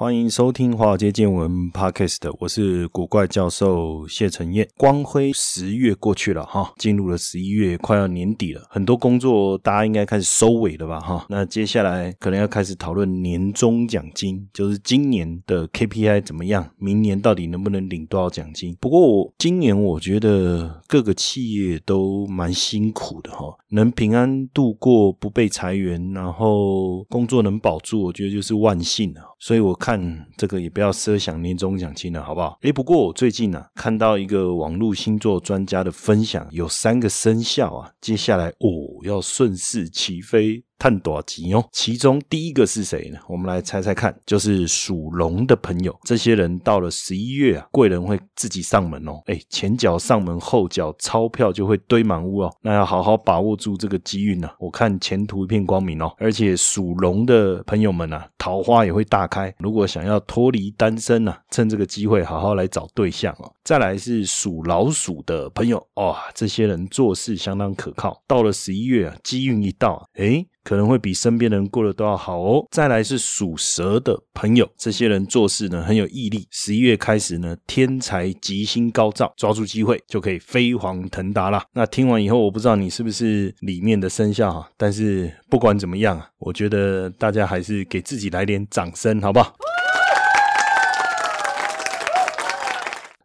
欢迎收听华尔街见闻 Podcast，我是古怪教授谢承彦。光辉十月过去了哈，进入了十一月，快要年底了，很多工作大家应该开始收尾了吧哈。那接下来可能要开始讨论年终奖金，就是今年的 KPI 怎么样，明年到底能不能领多少奖金？不过我今年我觉得各个企业都蛮辛苦的哈，能平安度过，不被裁员，然后工作能保住，我觉得就是万幸了。所以我看这个也不要奢想年终奖金了，好不好？诶，不过我最近呢看到一个网络星座专家的分享，有三个生肖啊，接下来哦要顺势起飞。探多吉哦，其中第一个是谁呢？我们来猜猜看，就是属龙的朋友。这些人到了十一月啊，贵人会自己上门哦。哎，前脚上门，后脚钞票就会堆满屋哦。那要好好把握住这个机运呢。我看前途一片光明哦。而且属龙的朋友们啊，桃花也会大开。如果想要脱离单身呢，趁这个机会好好来找对象哦。再来是属老鼠的朋友哇，这些人做事相当可靠。到了十一月啊，机运一到，哎。可能会比身边人过得都要好哦。再来是属蛇的朋友，这些人做事呢很有毅力。十一月开始呢，天才吉星高照，抓住机会就可以飞黄腾达啦。那听完以后，我不知道你是不是里面的生肖哈，但是不管怎么样啊，我觉得大家还是给自己来点掌声，好不好？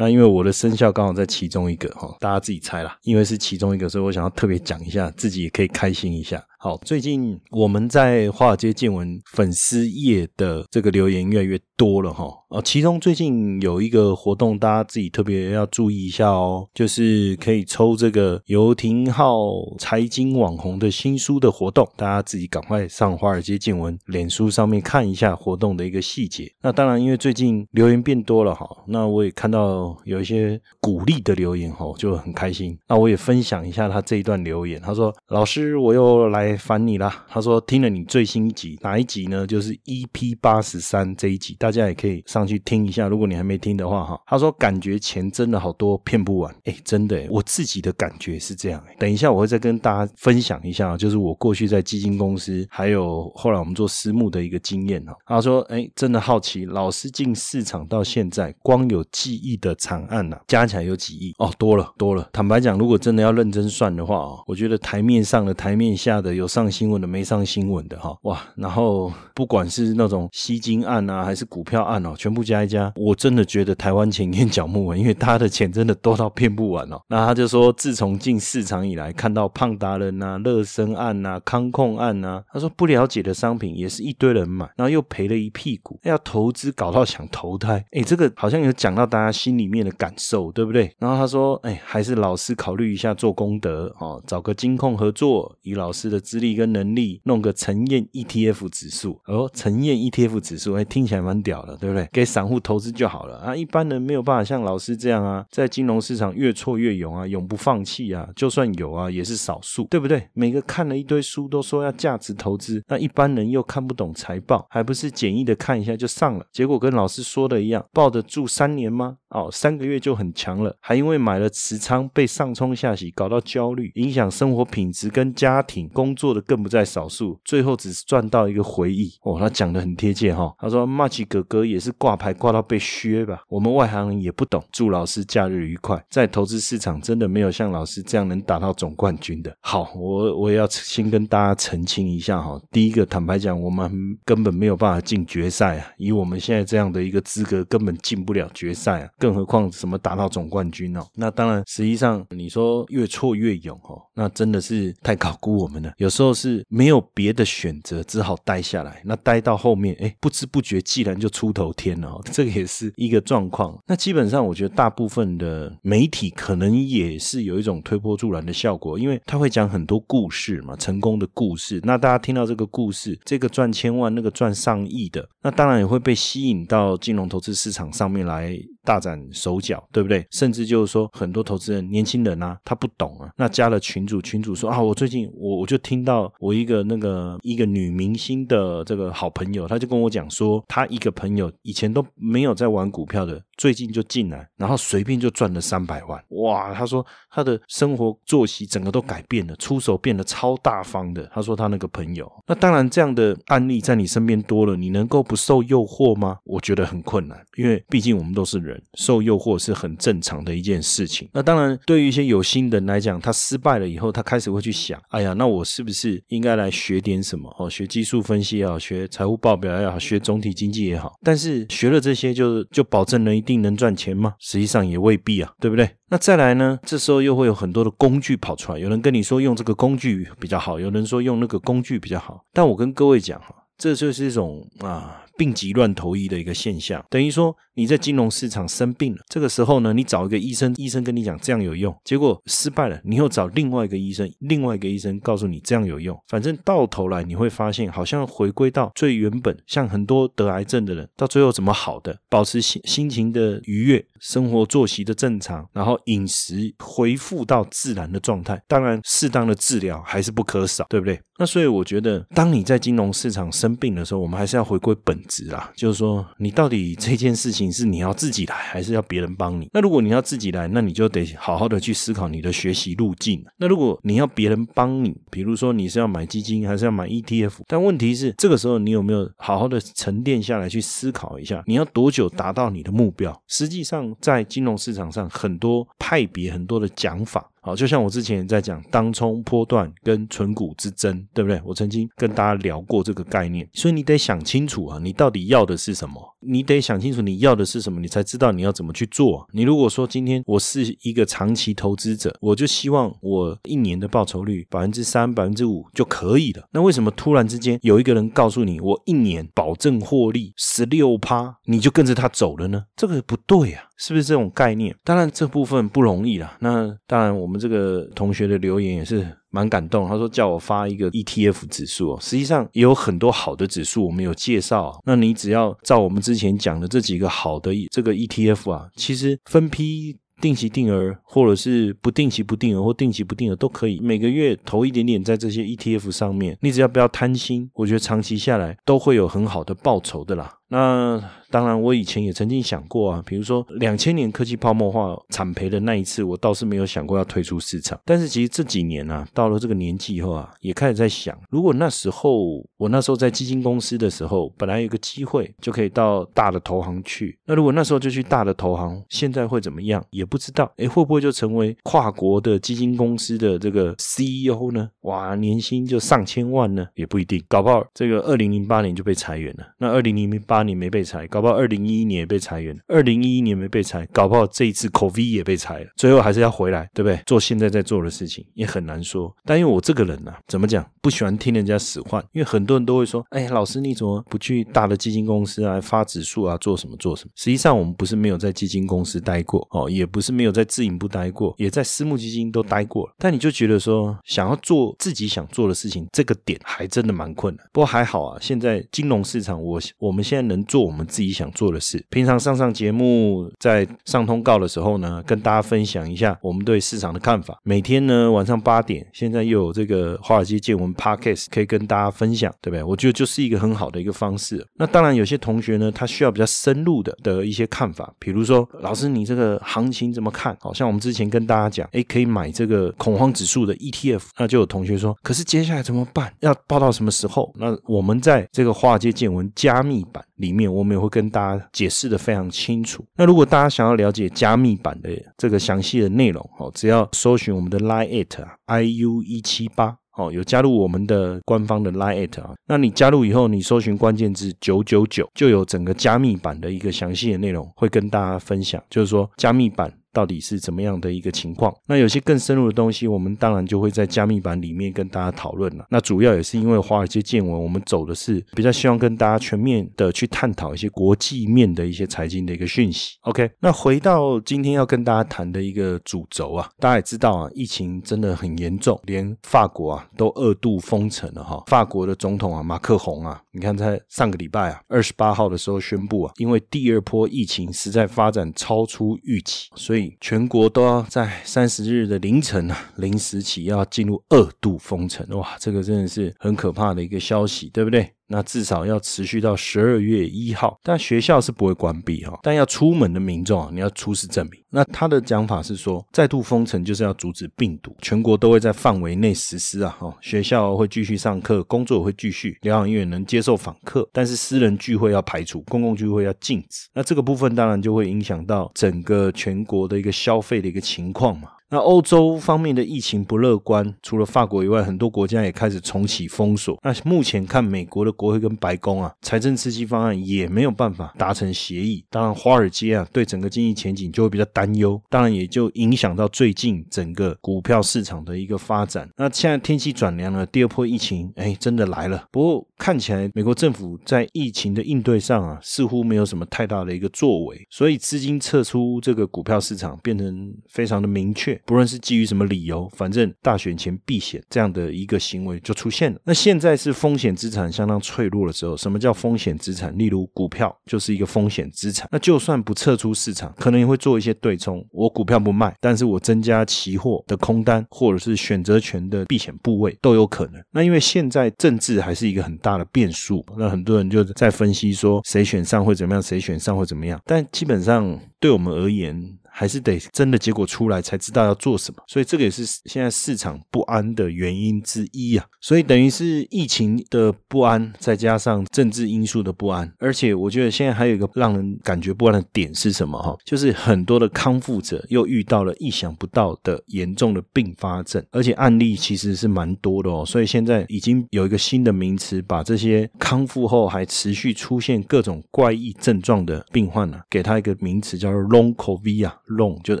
那因为我的生肖刚好在其中一个哈，大家自己猜啦。因为是其中一个，所以我想要特别讲一下，自己也可以开心一下。好，最近我们在华尔街见闻粉丝页的这个留言越来越多了哈。哦，其中最近有一个活动，大家自己特别要注意一下哦，就是可以抽这个游廷浩财经网红的新书的活动，大家自己赶快上华尔街见闻脸书上面看一下活动的一个细节。那当然，因为最近留言变多了哈，那我也看到有一些鼓励的留言哈，就很开心。那我也分享一下他这一段留言，他说：“老师，我又来。”烦你啦！他说听了你最新一集哪一集呢？就是 EP 八十三这一集，大家也可以上去听一下。如果你还没听的话，哈，他说感觉钱真的好多，骗不完。哎，真的，我自己的感觉是这样。等一下我会再跟大家分享一下，就是我过去在基金公司，还有后来我们做私募的一个经验哦。他说，哎，真的好奇，老师进市场到现在，光有记忆的惨案呐，加起来有几亿哦，多了多了。坦白讲，如果真的要认真算的话哦，我觉得台面上的、台面下的。有上新闻的，没上新闻的，哈哇！然后不管是那种吸金案啊，还是股票案哦，全部加一加，我真的觉得台湾钱眼角目文，因为他的钱真的多到骗不完哦。那他就说，自从进市场以来，看到胖达人呐、乐生案呐、康控案呐，他说不了解的商品也是一堆人买，然后又赔了一屁股，要投资搞到想投胎，哎，这个好像有讲到大家心里面的感受，对不对？然后他说，哎，还是老师考虑一下做功德哦，找个金控合作，以老师的。资历跟能力弄个陈燕 ETF 指数，哦，陈燕 ETF 指数，哎，听起来蛮屌的，对不对？给散户投资就好了啊，一般人没有办法像老师这样啊，在金融市场越挫越勇啊，永不放弃啊，就算有啊，也是少数，对不对？每个看了一堆书都说要价值投资，那一般人又看不懂财报，还不是简易的看一下就上了，结果跟老师说的一样，抱得住三年吗？哦，三个月就很强了，还因为买了持仓被上冲下洗，搞到焦虑，影响生活品质跟家庭工作的更不在少数。最后只是赚到一个回忆。哦，他讲的很贴切哈。他说：“Much 哥哥也是挂牌挂到被削吧？我们外行人也不懂。祝老师假日愉快。在投资市场真的没有像老师这样能打到总冠军的。好，我我也要先跟大家澄清一下哈。第一个，坦白讲，我们根本没有办法进决赛啊。以我们现在这样的一个资格，根本进不了决赛啊。更何况什么打到总冠军哦？那当然，实际上你说越挫越勇哦，那真的是太高估我们了。有时候是没有别的选择，只好待下来。那待到后面，哎，不知不觉既然就出头天了，这个也是一个状况。那基本上，我觉得大部分的媒体可能也是有一种推波助澜的效果，因为他会讲很多故事嘛，成功的故事。那大家听到这个故事，这个赚千万，那个赚上亿的，那当然也会被吸引到金融投资市场上面来。大展手脚，对不对？甚至就是说，很多投资人、年轻人啊，他不懂啊。那加了群主，群主说啊，我最近我我就听到我一个那个一个女明星的这个好朋友，他就跟我讲说，他一个朋友以前都没有在玩股票的，最近就进来，然后随便就赚了三百万。哇，他说他的生活作息整个都改变了，出手变得超大方的。他说他那个朋友，那当然这样的案例在你身边多了，你能够不受诱惑吗？我觉得很困难，因为毕竟我们都是人。受诱惑是很正常的一件事情。那当然，对于一些有心人来讲，他失败了以后，他开始会去想：哎呀，那我是不是应该来学点什么？哦，学技术分析也好，学财务报表也好，学总体经济也好。但是学了这些，就就保证能一定能赚钱吗？实际上也未必啊，对不对？那再来呢？这时候又会有很多的工具跑出来，有人跟你说用这个工具比较好，有人说用那个工具比较好。但我跟各位讲哈，这就是一种啊。病急乱投医的一个现象，等于说你在金融市场生病了，这个时候呢，你找一个医生，医生跟你讲这样有用，结果失败了，你又找另外一个医生，另外一个医生告诉你这样有用，反正到头来你会发现，好像回归到最原本，像很多得癌症的人，到最后怎么好的，保持心心情的愉悦，生活作息的正常，然后饮食恢复到自然的状态，当然适当的治疗还是不可少，对不对？那所以我觉得，当你在金融市场生病的时候，我们还是要回归本。值啊，就是说，你到底这件事情是你要自己来，还是要别人帮你？那如果你要自己来，那你就得好好的去思考你的学习路径。那如果你要别人帮你，比如说你是要买基金，还是要买 ETF？但问题是，这个时候你有没有好好的沉淀下来去思考一下，你要多久达到你的目标？实际上，在金融市场上，很多派别、很多的讲法。好，就像我之前在讲当冲波段跟纯股之争，对不对？我曾经跟大家聊过这个概念，所以你得想清楚啊，你到底要的是什么？你得想清楚你要的是什么，你才知道你要怎么去做。你如果说今天我是一个长期投资者，我就希望我一年的报酬率百分之三、百分之五就可以了。那为什么突然之间有一个人告诉你我一年保证获利十六趴，你就跟着他走了呢？这个不对啊，是不是这种概念？当然这部分不容易啦。那当然我我们。这个同学的留言也是蛮感动，他说叫我发一个 ETF 指数哦，实际上也有很多好的指数，我们有介绍。那你只要照我们之前讲的这几个好的这个 ETF 啊，其实分批定期定额，或者是不定期不定额或定期不定额都可以，每个月投一点点在这些 ETF 上面，你只要不要贪心，我觉得长期下来都会有很好的报酬的啦。那当然，我以前也曾经想过啊，比如说两千年科技泡沫化惨赔的那一次，我倒是没有想过要退出市场。但是其实这几年啊，到了这个年纪以后啊，也开始在想，如果那时候我那时候在基金公司的时候，本来有个机会就可以到大的投行去，那如果那时候就去大的投行，现在会怎么样？也不知道，哎，会不会就成为跨国的基金公司的这个 CEO 呢？哇，年薪就上千万呢？也不一定，搞不好这个二零零八年就被裁员了。那二零零八。八年没被裁，搞不好二零一一年也被裁员；二零一一年没被裁，搞不好这一次 COVID 也被裁了。最后还是要回来，对不对？做现在在做的事情也很难说。但因为我这个人呢，怎么讲，不喜欢听人家使唤。因为很多人都会说：“哎，老师你怎么不去大的基金公司啊，发指数啊，做什么做什么？”实际上我们不是没有在基金公司待过哦，也不是没有在自营部待过，也在私募基金都待过。但你就觉得说，想要做自己想做的事情，这个点还真的蛮困难。不过还好啊，现在金融市场，我我们现在。能做我们自己想做的事。平常上上节目，在上通告的时候呢，跟大家分享一下我们对市场的看法。每天呢晚上八点，现在又有这个华尔街见闻 Podcast 可以跟大家分享，对不对？我觉得就是一个很好的一个方式。那当然，有些同学呢，他需要比较深入的的一些看法，比如说老师，你这个行情怎么看？好像我们之前跟大家讲，哎，可以买这个恐慌指数的 ETF。那就有同学说，可是接下来怎么办？要报到什么时候？那我们在这个华尔街见闻加密版。里面我们也会跟大家解释的非常清楚。那如果大家想要了解加密版的这个详细的内容，哦，只要搜寻我们的 Line it i u 一七八。哦，有加入我们的官方的 Line 啊。那你加入以后，你搜寻关键字九九九，就有整个加密版的一个详细的内容会跟大家分享，就是说加密版。到底是怎么样的一个情况？那有些更深入的东西，我们当然就会在加密版里面跟大家讨论了。那主要也是因为华尔街见闻，我们走的是比较希望跟大家全面的去探讨一些国际面的一些财经的一个讯息。OK，那回到今天要跟大家谈的一个主轴啊，大家也知道啊，疫情真的很严重，连法国啊都二度封城了哈。法国的总统啊马克宏啊，你看在上个礼拜啊二十八号的时候宣布啊，因为第二波疫情实在发展超出预期，所以。全国都要在三十日的凌晨啊，零时起要进入二度封城，哇，这个真的是很可怕的一个消息，对不对？那至少要持续到十二月一号，但学校是不会关闭哈。但要出门的民众啊，你要出示证明。那他的讲法是说，再度封城就是要阻止病毒，全国都会在范围内实施啊。哈，学校会继续上课，工作会继续，疗养院能接受访客，但是私人聚会要排除，公共聚会要禁止。那这个部分当然就会影响到整个全国的一个消费的一个情况嘛。那欧洲方面的疫情不乐观，除了法国以外，很多国家也开始重启封锁。那目前看，美国的国会跟白宫啊，财政刺激方案也没有办法达成协议。当然，华尔街啊，对整个经济前景就会比较担忧。当然，也就影响到最近整个股票市场的一个发展。那现在天气转凉了，第二波疫情哎，真的来了。不过看起来，美国政府在疫情的应对上啊，似乎没有什么太大的一个作为，所以资金撤出这个股票市场变成非常的明确。不论是基于什么理由，反正大选前避险这样的一个行为就出现了。那现在是风险资产相当脆弱的时候。什么叫风险资产？例如股票就是一个风险资产。那就算不撤出市场，可能也会做一些对冲。我股票不卖，但是我增加期货的空单，或者是选择权的避险部位都有可能。那因为现在政治还是一个很大的变数，那很多人就在分析说谁选上会怎么样，谁选上会怎么样。但基本上对我们而言，还是得真的结果出来才知道要做什么，所以这个也是现在市场不安的原因之一啊。所以等于是疫情的不安，再加上政治因素的不安，而且我觉得现在还有一个让人感觉不安的点是什么哈？就是很多的康复者又遇到了意想不到的严重的并发症，而且案例其实是蛮多的哦。所以现在已经有一个新的名词，把这些康复后还持续出现各种怪异症状的病患呢，给他一个名词叫做 Long COVID 啊。Long 就是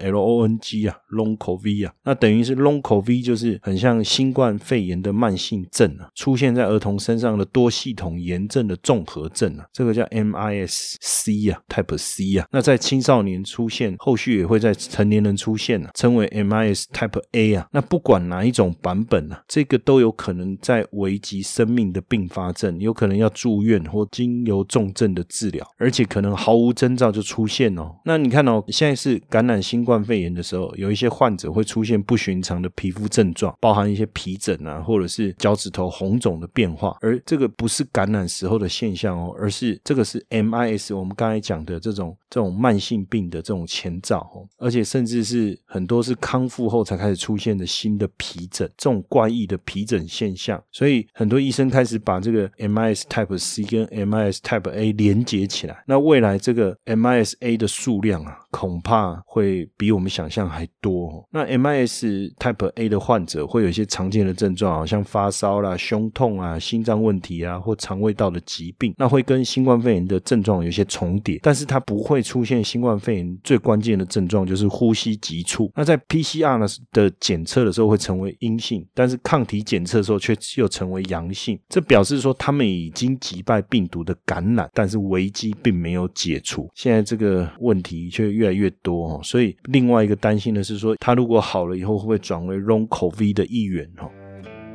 L O N G 啊，Long COVID 啊，那等于是 Long COVID 就是很像新冠肺炎的慢性症啊，出现在儿童身上的多系统炎症的综合症啊，这个叫 M I S C 啊，Type C 啊，那在青少年出现，后续也会在成年人出现啊，称为 M I S Type A 啊，那不管哪一种版本啊，这个都有可能在危及生命的并发症，有可能要住院或经由重症的治疗，而且可能毫无征兆就出现哦。那你看哦，现在是。感染新冠肺炎的时候，有一些患者会出现不寻常的皮肤症状，包含一些皮疹啊，或者是脚趾头红肿的变化。而这个不是感染时候的现象哦，而是这个是 MIS，我们刚才讲的这种这种慢性病的这种前兆哦。而且甚至是很多是康复后才开始出现的新的皮疹，这种怪异的皮疹现象。所以很多医生开始把这个 MIS Type C 跟 MIS Type A 连接起来。那未来这个 MIS A 的数量啊，恐怕。会比我们想象还多。那 MIS Type A 的患者会有一些常见的症状，好像发烧啦、胸痛啊、心脏问题啊，或肠胃道的疾病。那会跟新冠肺炎的症状有些重叠，但是它不会出现新冠肺炎最关键的症状，就是呼吸急促。那在 PCR 呢的检测的时候会成为阴性，但是抗体检测的时候却又成为阳性。这表示说他们已经击败病毒的感染，但是危机并没有解除。现在这个问题却越来越多。所以，另外一个担心的是说，他如果好了以后，会不会转为 Long COVID 的一员？哈，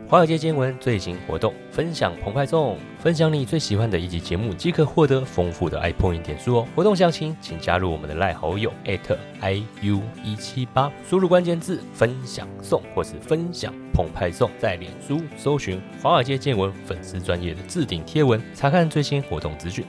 华尔街见闻最新活动分享澎湃送，分享你最喜欢的一集节目，即可获得丰富的 iPoint 点数哦。活动详情，请加入我们的赖好友 @iu 一七八，输入关键字“分享送”或是“分享澎湃送”，在脸书搜寻华尔街见闻粉丝专业的置顶贴文，查看最新活动资讯。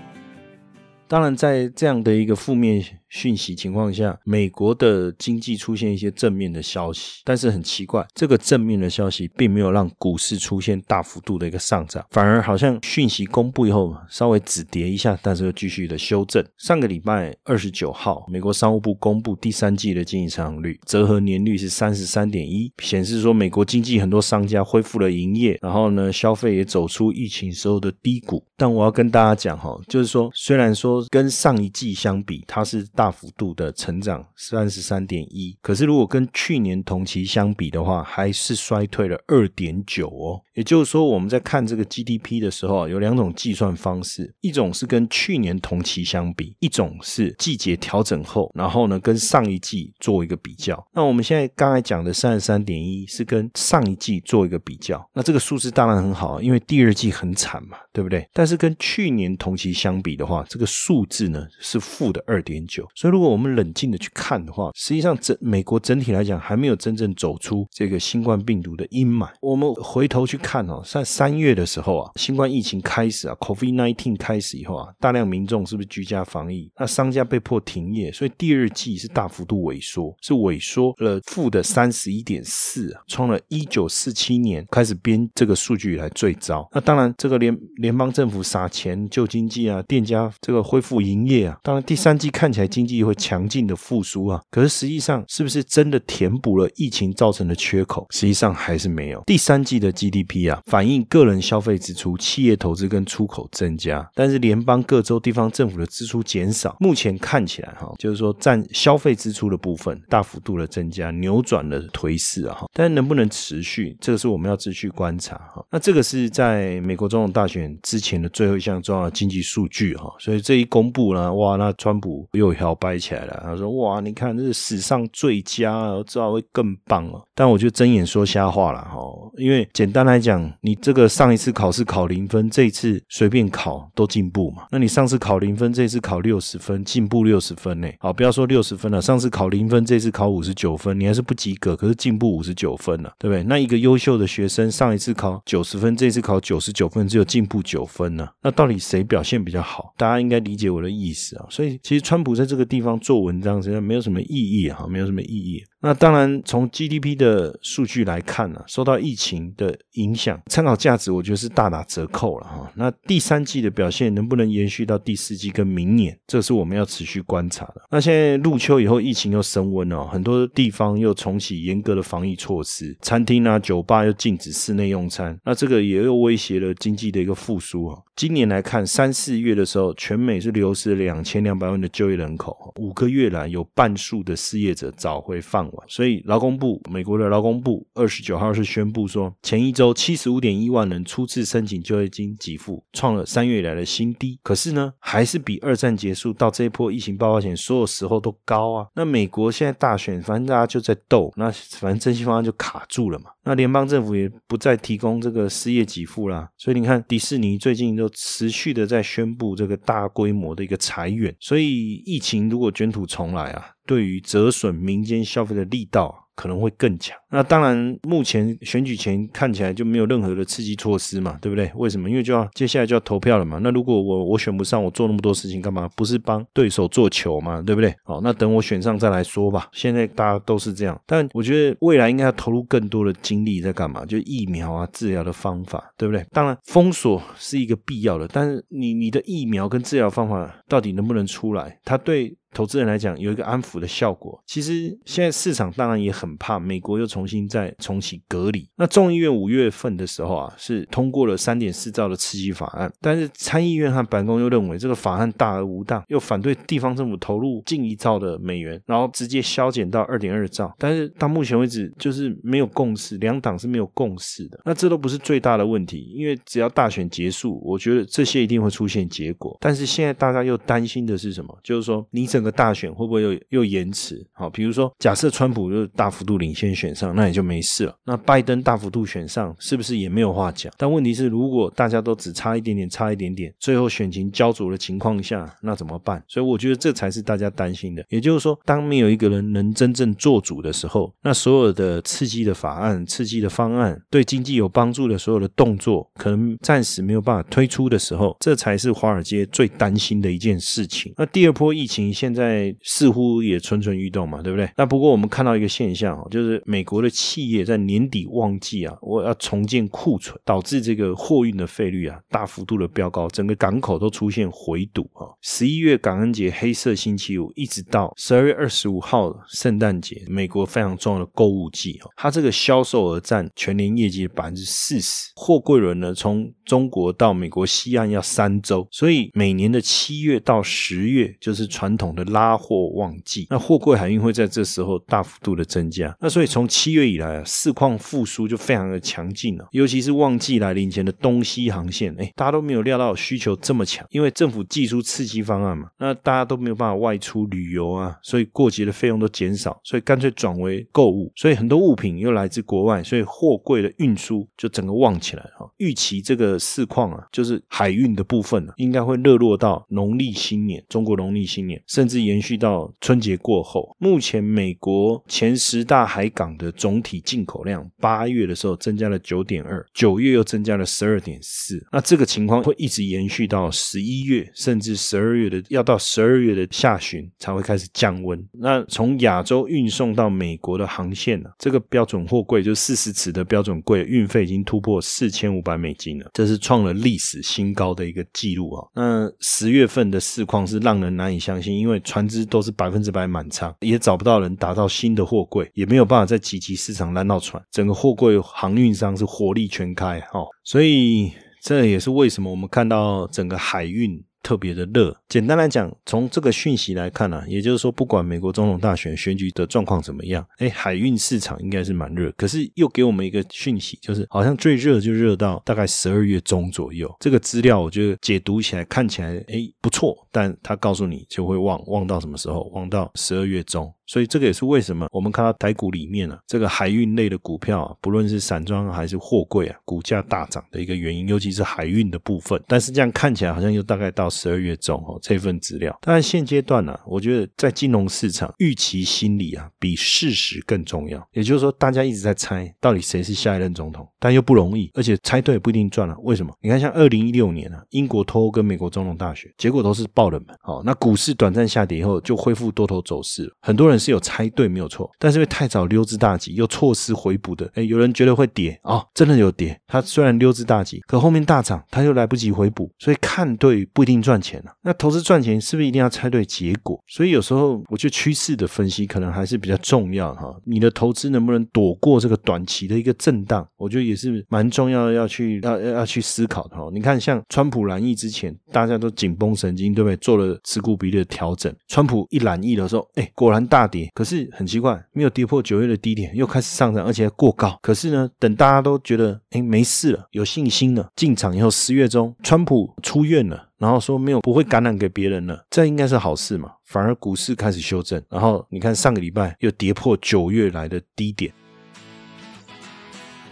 当然，在这样的一个负面讯息情况下，美国的经济出现一些正面的消息，但是很奇怪，这个正面的消息并没有让股市出现大幅度的一个上涨，反而好像讯息公布以后稍微止跌一下，但是又继续的修正。上个礼拜二十九号，美国商务部公布第三季的经济成长率，折合年率是三十三点一，显示说美国经济很多商家恢复了营业，然后呢，消费也走出疫情时候的低谷。但我要跟大家讲哈，就是说，虽然说跟上一季相比，它是大大幅度的成长三十三点一，可是如果跟去年同期相比的话，还是衰退了二点九哦。也就是说，我们在看这个 GDP 的时候，有两种计算方式，一种是跟去年同期相比，一种是季节调整后，然后呢跟上一季做一个比较。那我们现在刚才讲的三十三点一是跟上一季做一个比较，那这个数字当然很好，因为第二季很惨嘛，对不对？但是跟去年同期相比的话，这个数字呢是负的二点九。所以如果我们冷静的去看的话，实际上整美国整体来讲还没有真正走出这个新冠病毒的阴霾。我们回头去看哦，在三月的时候啊，新冠疫情开始啊，COVID nineteen 开始以后啊，大量民众是不是居家防疫？那商家被迫停业，所以第二季是大幅度萎缩，是萎缩了负的三十一点四啊，创了一九四七年开始编这个数据以来最糟。那当然，这个联联邦政府撒钱救经济啊，店家这个恢复营业啊，当然第三季看起来经经济会强劲的复苏啊，可是实际上是不是真的填补了疫情造成的缺口？实际上还是没有。第三季的 GDP 啊，反映个人消费支出、企业投资跟出口增加，但是联邦各州地方政府的支出减少。目前看起来哈，就是说占消费支出的部分大幅度的增加，扭转了颓势啊哈。但能不能持续，这个是我们要持续观察哈。那这个是在美国总统大选之前的最后一项重要的经济数据哈，所以这一公布呢，哇，那川普又要掰起来了，他说哇，你看这是史上最佳啊，我知道会更棒哦。但我就睁眼说瞎话了哈，因为简单来讲，你这个上一次考试考零分，这一次随便考都进步嘛。那你上次考零分，这次考六十分，进步六十分呢？好，不要说六十分了，上次考零分，这次考五十九分，你还是不及格，可是进步五十九分了，对不对？那一个优秀的学生，上一次考九十分，这次考九十九分，只有进步九分呢。那到底谁表现比较好？大家应该理解我的意思啊。所以其实川普在这个地方做文章，实际上没有什么意义哈，没有什么意义。那当然，从 GDP 的数据来看呢，受到疫情的影响，参考价值我觉得是大打折扣了哈。那第三季的表现能不能延续到第四季跟明年，这是我们要持续观察的。那现在入秋以后，疫情又升温了，很多地方又重启严格的防疫措施，餐厅啊、酒吧又禁止室内用餐，那这个也又威胁了经济的一个复苏啊。今年来看，三四月的时候，全美是流失了两千两百万的就业人口，五个月来有半数的失业者找回饭所以劳工部，美国的劳工部二十九号是宣布说，前一周七十五点一万人初次申请就业金给付，创了三月以来的新低。可是呢，还是比二战结束到这一波疫情爆发前所有时候都高啊。那美国现在大选，反正大家就在斗，那反正征信方案就卡住了嘛。那联邦政府也不再提供这个失业给付啦。所以你看，迪士尼最近都持续的在宣布这个大规模的一个裁员。所以疫情如果卷土重来啊，对于折损民间消费的力道。可能会更强。那当然，目前选举前看起来就没有任何的刺激措施嘛，对不对？为什么？因为就要接下来就要投票了嘛。那如果我我选不上，我做那么多事情干嘛？不是帮对手做球嘛，对不对？好，那等我选上再来说吧。现在大家都是这样，但我觉得未来应该要投入更多的精力在干嘛？就疫苗啊、治疗的方法，对不对？当然，封锁是一个必要的，但是你你的疫苗跟治疗方法到底能不能出来？它对投资人来讲有一个安抚的效果。其实现在市场当然也很怕美国又重新再重启隔离。那众议院五月份的时候啊，是通过了三点四兆的刺激法案，但是参议院和白宫又认为这个法案大而无当，又反对地方政府投入近一兆的美元，然后直接削减到二点二兆。但是到目前为止就是没有共识，两党是没有共识的。那这都不是最大的问题，因为只要大选结束，我觉得这些一定会出现结果。但是现在大家又担心的是什么？就是说你整个大选会不会又又延迟？好，比如说假设川普就大幅度领先选上，那也就没事了。那拜登大幅度选上，是不是也没有话讲？但问题是，如果大家都只差一点点，差一点点，最后选情焦灼的情况下，那怎么办？所以我觉得这才是大家担心的。也就是说，当没有一个人能真正做主的时候，那所有的刺激的法案、刺激的方案，对经济有帮助的所有的动作，可能暂时没有办法推出的时候，这才是华尔街最担心的一件事情。那第二波疫情现现在似乎也蠢蠢欲动嘛，对不对？那不过我们看到一个现象哦，就是美国的企业在年底旺季啊，我要重建库存，导致这个货运的费率啊大幅度的飙高，整个港口都出现回堵啊。十一月感恩节黑色星期五，一直到十二月二十五号圣诞节，美国非常重要的购物季哦，它这个销售额占全年业绩的百分之四十。货柜轮呢，从中国到美国西岸要三周，所以每年的七月到十月就是传统的拉货旺季。那货柜海运会在这时候大幅度的增加。那所以从七月以来啊，市况复苏就非常的强劲了。尤其是旺季来临前的东西航线，哎，大家都没有料到需求这么强，因为政府寄出刺激方案嘛，那大家都没有办法外出旅游啊，所以过节的费用都减少，所以干脆转为购物。所以很多物品又来自国外，所以货柜的运输就整个旺起来哈。预期这个市况啊，就是海运的部分呢，应该会热络到农历新年，中国农历新年，甚至是延续到春节过后。目前美国前十大海港的总体进口量，八月的时候增加了九点二，九月又增加了十二点四。那这个情况会一直延续到十一月，甚至十二月的，要到十二月的下旬才会开始降温。那从亚洲运送到美国的航线呢，这个标准货柜就四十尺的标准柜，运费已经突破四千五百美金了，这是创了历史新高的一个记录啊！那十月份的市况是让人难以相信，因为船只都是百分之百满仓，也找不到人打造新的货柜，也没有办法在集集市场拦到船，整个货柜航运商是火力全开哦，所以这也是为什么我们看到整个海运。特别的热。简单来讲，从这个讯息来看呢，也就是说，不管美国总统大选选举的状况怎么样，哎，海运市场应该是蛮热。可是又给我们一个讯息，就是好像最热就热到大概十二月中左右。这个资料我觉得解读起来看起来哎不错，但他告诉你就会旺旺到什么时候？旺到十二月中。所以这个也是为什么我们看到台股里面啊，这个海运类的股票啊，不论是散装还是货柜啊，股价大涨的一个原因，尤其是海运的部分。但是这样看起来好像又大概到十二月中哦，这份资料。当然现阶段呢，我觉得在金融市场预期心理啊，比事实更重要。也就是说，大家一直在猜到底谁是下一任总统，但又不容易，而且猜对不一定赚了。为什么？你看像二零一六年啊，英国脱欧跟美国总统大选，结果都是爆冷门。好，那股市短暂下跌以后就恢复多头走势，很多人。是有猜对没有错，但是因为太早溜之大吉，又错失回补的。哎，有人觉得会跌啊，真的有跌。他虽然溜之大吉，可后面大涨，他又来不及回补，所以看对不一定赚钱了。那投资赚钱是不是一定要猜对结果？所以有时候我觉得趋势的分析可能还是比较重要哈。你的投资能不能躲过这个短期的一个震荡？我觉得也是蛮重要要去要要去思考的哈。你看，像川普染疫之前，大家都紧绷神经，对不对？做了持股比例的调整。川普一揽意的时候，哎，果然大。跌，可是很奇怪，没有跌破九月的低点，又开始上涨，而且还过高。可是呢，等大家都觉得哎没事了，有信心了，进场以后，十月中，川普出院了，然后说没有不会感染给别人了，这应该是好事嘛？反而股市开始修正，然后你看上个礼拜又跌破九月来的低点。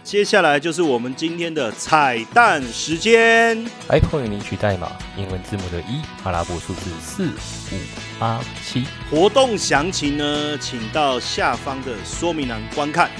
接下来就是我们今天的彩蛋时间。iPhone 领取代码，英文字母的一，阿拉伯数字四五八七。活动详情呢，请到下方的说明栏观看。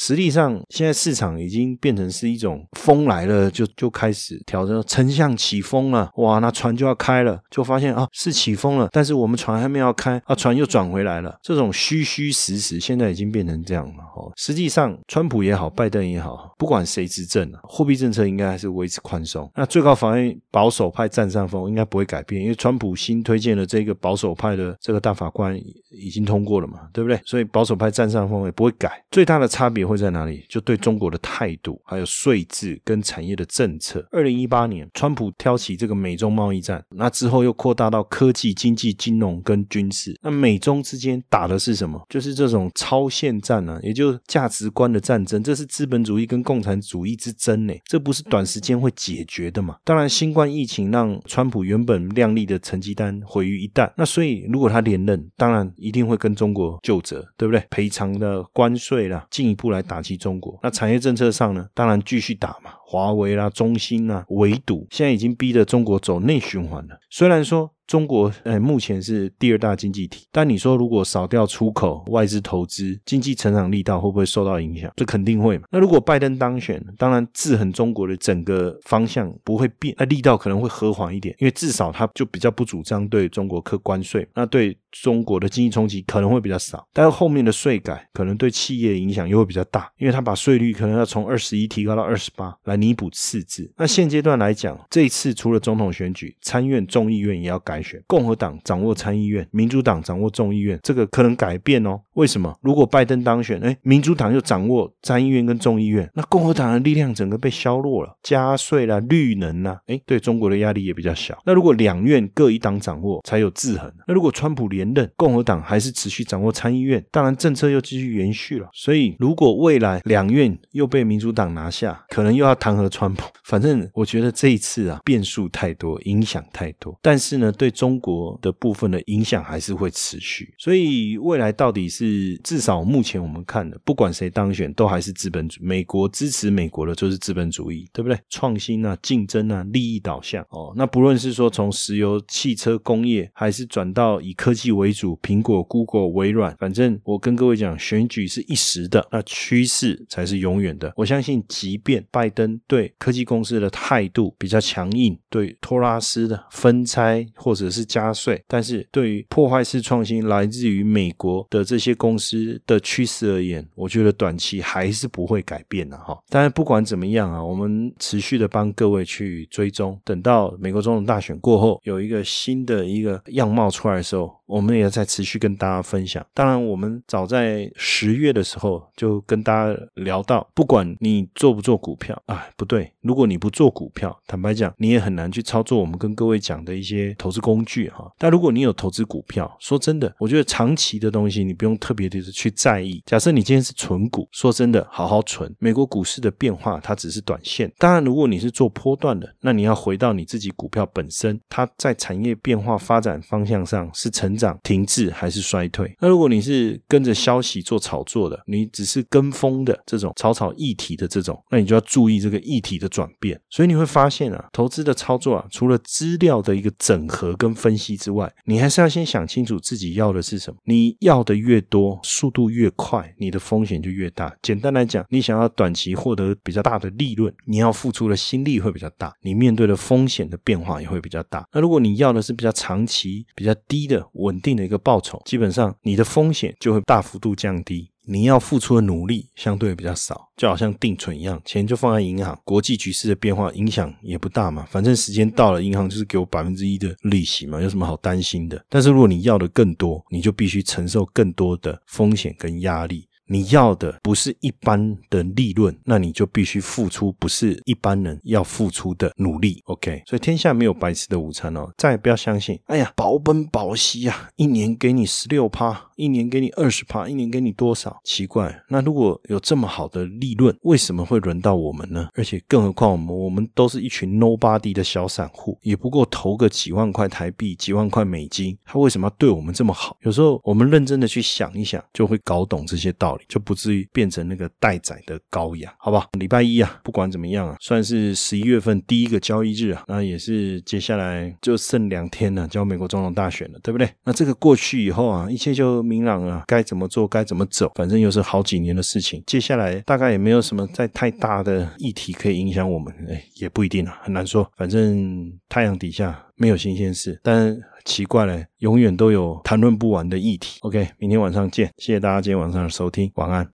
实际上，现在市场已经变成是一种风来了就就开始调整，丞相起风了，哇，那船就要开了，就发现啊是起风了，但是我们船还没有开，啊船又转回来了，这种虚虚实实现在已经变成这样了。哦，实际上，川普也好，拜登也好，不管谁执政啊，货币政策应该还是维持宽松。那最高法院保守派占上风，应该不会改变，因为川普新推荐的这个保守派的这个大法官已经通过了嘛，对不对？所以保守派占上风也不会改，最大的差别。会在哪里？就对中国的态度，还有税制跟产业的政策。二零一八年，川普挑起这个美中贸易战，那之后又扩大到科技、经济、金融跟军事。那美中之间打的是什么？就是这种超限战呢，也就是价值观的战争。这是资本主义跟共产主义之争呢，这不是短时间会解决的嘛？当然，新冠疫情让川普原本亮丽的成绩单毁于一旦。那所以，如果他连任，当然一定会跟中国就责，对不对？赔偿的关税啦，进一步来。打击中国，那产业政策上呢？当然继续打嘛，华为啦、中兴啊，围堵，现在已经逼得中国走内循环了。虽然说。中国呃目前是第二大经济体，但你说如果少掉出口、外资投资，经济成长力道会不会受到影响？这肯定会嘛。那如果拜登当选，当然制衡中国的整个方向不会变，那力道可能会和缓一点，因为至少他就比较不主张对中国课关税，那对中国的经济冲击可能会比较少。但是后面的税改可能对企业影响又会比较大，因为他把税率可能要从二十一提高到二十八，来弥补赤字。那现阶段来讲，这一次除了总统选举，参院、众议院也要改选，共和党掌握参议院，民主党掌握众议院，这个可能改变哦。为什么？如果拜登当选，哎，民主党又掌握参议院跟众议院，那共和党的力量整个被削弱了，加税啦、绿能啦，哎，对中国的压力也比较小。那如果两院各一党掌握，才有制衡。那如果川普连任，共和党还是持续掌握参议院，当然政策又继续延续了。所以，如果未来两院又被民主党拿下，可能又要弹劾川普。反正我觉得这一次啊，变数太多，影响太多。但是呢，对中国的部分的影响还是会持续。所以未来到底是至少目前我们看的，不管谁当选，都还是资本主义美国支持美国的就是资本主义，对不对？创新啊，竞争啊，利益导向哦。那不论是说从石油、汽车工业，还是转到以科技为主，苹果、Google、微软，反正我跟各位讲，选举是一时的，那趋势才是永远的。我相信，即便拜登对科技公司的态度比较强硬，对托拉斯的分拆或者是加税，但是对于破坏式创新来自于美国的这些公司的趋势而言，我觉得短期还是不会改变的哈。但是不管怎么样啊，我们持续的帮各位去追踪，等到美国总统大选过后，有一个新的一个样貌出来的时候。我们也在持续跟大家分享。当然，我们早在十月的时候就跟大家聊到，不管你做不做股票，啊，不对，如果你不做股票，坦白讲，你也很难去操作我们跟各位讲的一些投资工具哈。但如果你有投资股票，说真的，我觉得长期的东西你不用特别的去在意。假设你今天是存股，说真的，好好存。美国股市的变化它只是短线。当然，如果你是做波段的，那你要回到你自己股票本身，它在产业变化发展方向上是成。涨停滞还是衰退？那如果你是跟着消息做炒作的，你只是跟风的这种炒炒议题的这种，那你就要注意这个议题的转变。所以你会发现啊，投资的操作啊，除了资料的一个整合跟分析之外，你还是要先想清楚自己要的是什么。你要的越多，速度越快，你的风险就越大。简单来讲，你想要短期获得比较大的利润，你要付出的心力会比较大，你面对的风险的变化也会比较大。那如果你要的是比较长期、比较低的我。稳定的一个报酬，基本上你的风险就会大幅度降低，你要付出的努力相对比较少，就好像定存一样，钱就放在银行，国际局势的变化影响也不大嘛，反正时间到了，银行就是给我百分之一的利息嘛，有什么好担心的？但是如果你要的更多，你就必须承受更多的风险跟压力。你要的不是一般的利润，那你就必须付出不是一般人要付出的努力。OK，所以天下没有白吃的午餐哦，再也不要相信，哎呀，保本保息啊，一年给你十六趴，一年给你二十趴，一年给你多少？奇怪，那如果有这么好的利润，为什么会轮到我们呢？而且更何况我们，我们都是一群 nobody 的小散户，也不过投个几万块台币、几万块美金，他为什么要对我们这么好？有时候我们认真的去想一想，就会搞懂这些道理。就不至于变成那个待宰的羔羊，好吧？礼拜一啊，不管怎么样啊，算是十一月份第一个交易日啊，那也是接下来就剩两天了，交美国总统大选了，对不对？那这个过去以后啊，一切就明朗啊，该怎么做，该怎么走，反正又是好几年的事情。接下来大概也没有什么再太大的议题可以影响我们，哎，也不一定啊，很难说。反正太阳底下没有新鲜事，但。奇怪了，永远都有谈论不完的议题。OK，明天晚上见，谢谢大家今天晚上的收听，晚安。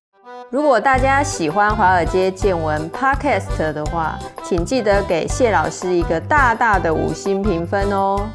如果大家喜欢华尔街见闻 Podcast 的话，请记得给谢老师一个大大的五星评分哦。